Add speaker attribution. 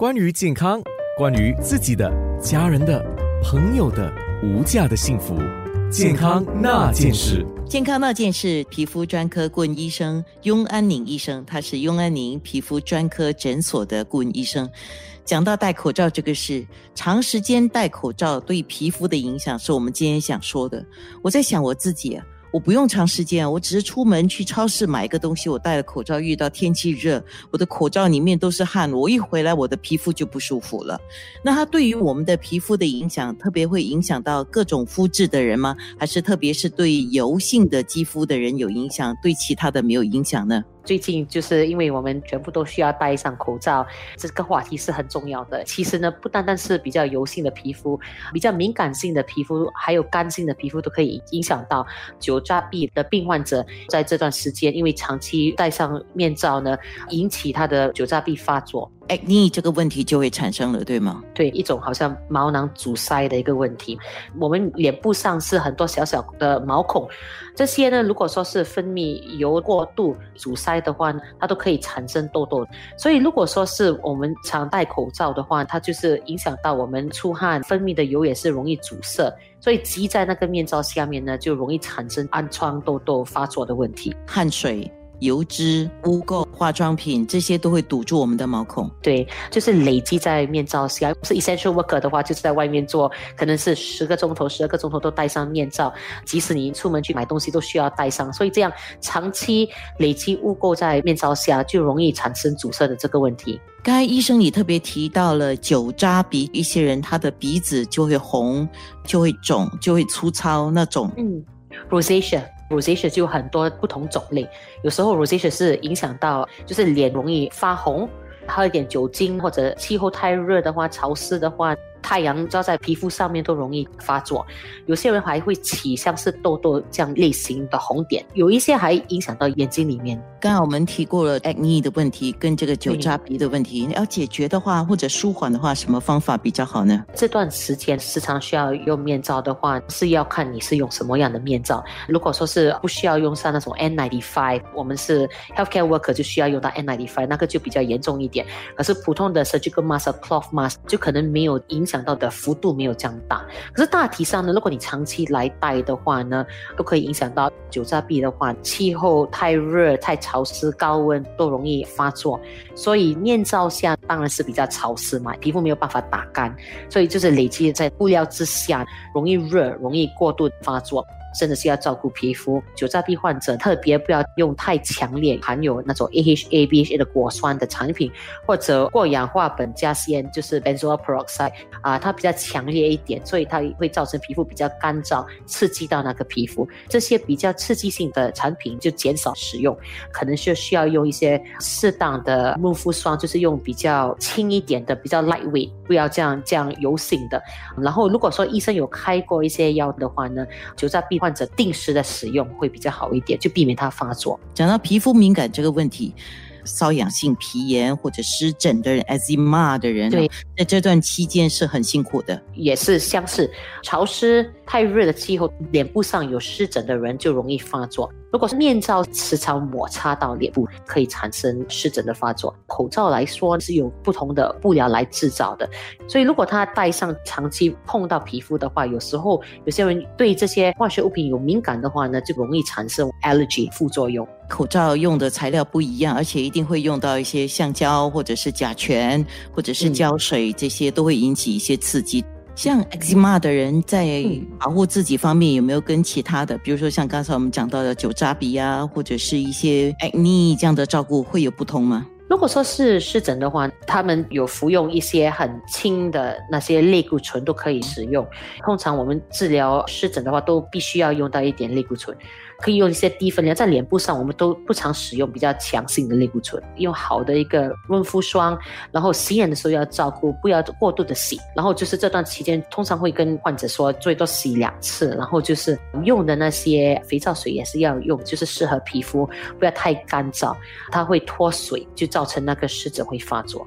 Speaker 1: 关于健康，关于自己的、家人的、朋友的无价的幸福，健康那件事。
Speaker 2: 健康那件事，皮肤专科顾问医生雍安宁医生，他是雍安宁皮肤专科诊所的顾问医生。讲到戴口罩这个事，长时间戴口罩对皮肤的影响，是我们今天想说的。我在想我自己啊。我不用长时间，我只是出门去超市买一个东西，我戴了口罩，遇到天气热，我的口罩里面都是汗，我一回来我的皮肤就不舒服了。那它对于我们的皮肤的影响，特别会影响到各种肤质的人吗？还是特别是对油性的肌肤的人有影响，对其他的没有影响呢？
Speaker 3: 最近就是因为我们全部都需要戴上口罩，这个话题是很重要的。其实呢，不单单是比较油性的皮肤，比较敏感性的皮肤，还有干性的皮肤都可以影响到酒渣鼻的病患者。在这段时间，因为长期戴上面罩呢，引起他的酒渣鼻发作。
Speaker 2: Acne 这个问题就会产生了，对吗？
Speaker 3: 对，一种好像毛囊阻塞的一个问题。我们脸部上是很多小小的毛孔，这些呢，如果说是分泌油过度阻塞的话，它都可以产生痘痘。所以，如果说是我们常戴口罩的话，它就是影响到我们出汗分泌的油也是容易阻塞，所以积在那个面罩下面呢，就容易产生暗疮、痘痘发作的问题。
Speaker 2: 汗水。油脂、污垢、化妆品这些都会堵住我们的毛孔。
Speaker 3: 对，就是累积在面罩下。是 essential worker 的话，就是在外面做，可能是十个钟头、十二个钟头都戴上面罩。即使你出门去买东西，都需要戴上。所以这样长期累积污垢在面罩下，就容易产生阻塞的这个问题。
Speaker 2: 刚才医生你特别提到了酒渣鼻，一些人他的鼻子就会红、就会肿、就会粗糙那种。
Speaker 3: 嗯，rosacea。Rosacea 就有很多不同种类，有时候 rosacea 是影响到，就是脸容易发红，喝一点酒精或者气候太热的话、潮湿的话。太阳照在皮肤上面都容易发作，有些人还会起像是痘痘这样类型的红点，有一些还影响到眼睛里面。
Speaker 2: 刚刚我们提过了 acne 的问题跟这个酒渣鼻的问题，要解决的话或者舒缓的话，什么方法比较好呢？
Speaker 3: 这段时间时常需要用面罩的话，是要看你是用什么样的面罩。如果说是不需要用上那种 N95，我们是 healthcare worker 就需要用到 N95，那个就比较严重一点。可是普通的 surgical mask、cloth mask 就可能没有影。想到的幅度没有这样大，可是大体上呢，如果你长期来戴的话呢，都可以影响到酒渣鼻的话，气候太热、太潮湿、高温都容易发作。所以面罩下当然是比较潮湿嘛，皮肤没有办法打干，所以就是累积在布料之下，容易热，容易过度发作。真的是要照顾皮肤，酒渣鼻患者特别不要用太强烈含有那种 AHA、BHA 的果酸的产品，或者过氧化苯加酰，就是 benzoyl peroxide 啊，它比较强烈一点，所以它会造成皮肤比较干燥，刺激到那个皮肤。这些比较刺激性的产品就减少使用，可能是需要用一些适当的润肤霜，就是用比较轻一点的，比较 lightweight，不要这样这样油性的。然后如果说医生有开过一些药的话呢，就在病。患者定时的使用会比较好一点，就避免它发作。
Speaker 2: 讲到皮肤敏感这个问题，瘙痒性皮炎或者湿疹的人，eczema 的人，
Speaker 3: 对，
Speaker 2: 在这段期间是很辛苦的，
Speaker 3: 也是相似。潮湿、太热的气候，脸部上有湿疹的人就容易发作。如果是面罩时常摩擦到脸部，可以产生湿疹的发作。口罩来说是有不同的布料来制造的，所以如果他戴上长期碰到皮肤的话，有时候有些人对这些化学物品有敏感的话呢，就容易产生 allergy 副作用。
Speaker 2: 口罩用的材料不一样，而且一定会用到一些橡胶或者是甲醛或者是胶水，这些都会引起一些刺激。像 eczema 的人在保护自己方面有没有跟其他的，比如说像刚才我们讲到的酒渣鼻啊，或者是一些 acne 这样的照顾会有不同吗？
Speaker 3: 如果说是湿疹的话，他们有服用一些很轻的那些类固醇都可以使用。通常我们治疗湿疹的话，都必须要用到一点类固醇。可以用一些低分量，在脸部上我们都不常使用比较强性的类固醇，用好的一个润肤霜，然后洗脸的时候要照顾，不要过度的洗。然后就是这段期间，通常会跟患者说最多洗两次，然后就是用的那些肥皂水也是要用，就是适合皮肤，不要太干燥，它会脱水，就造成那个湿疹会发作。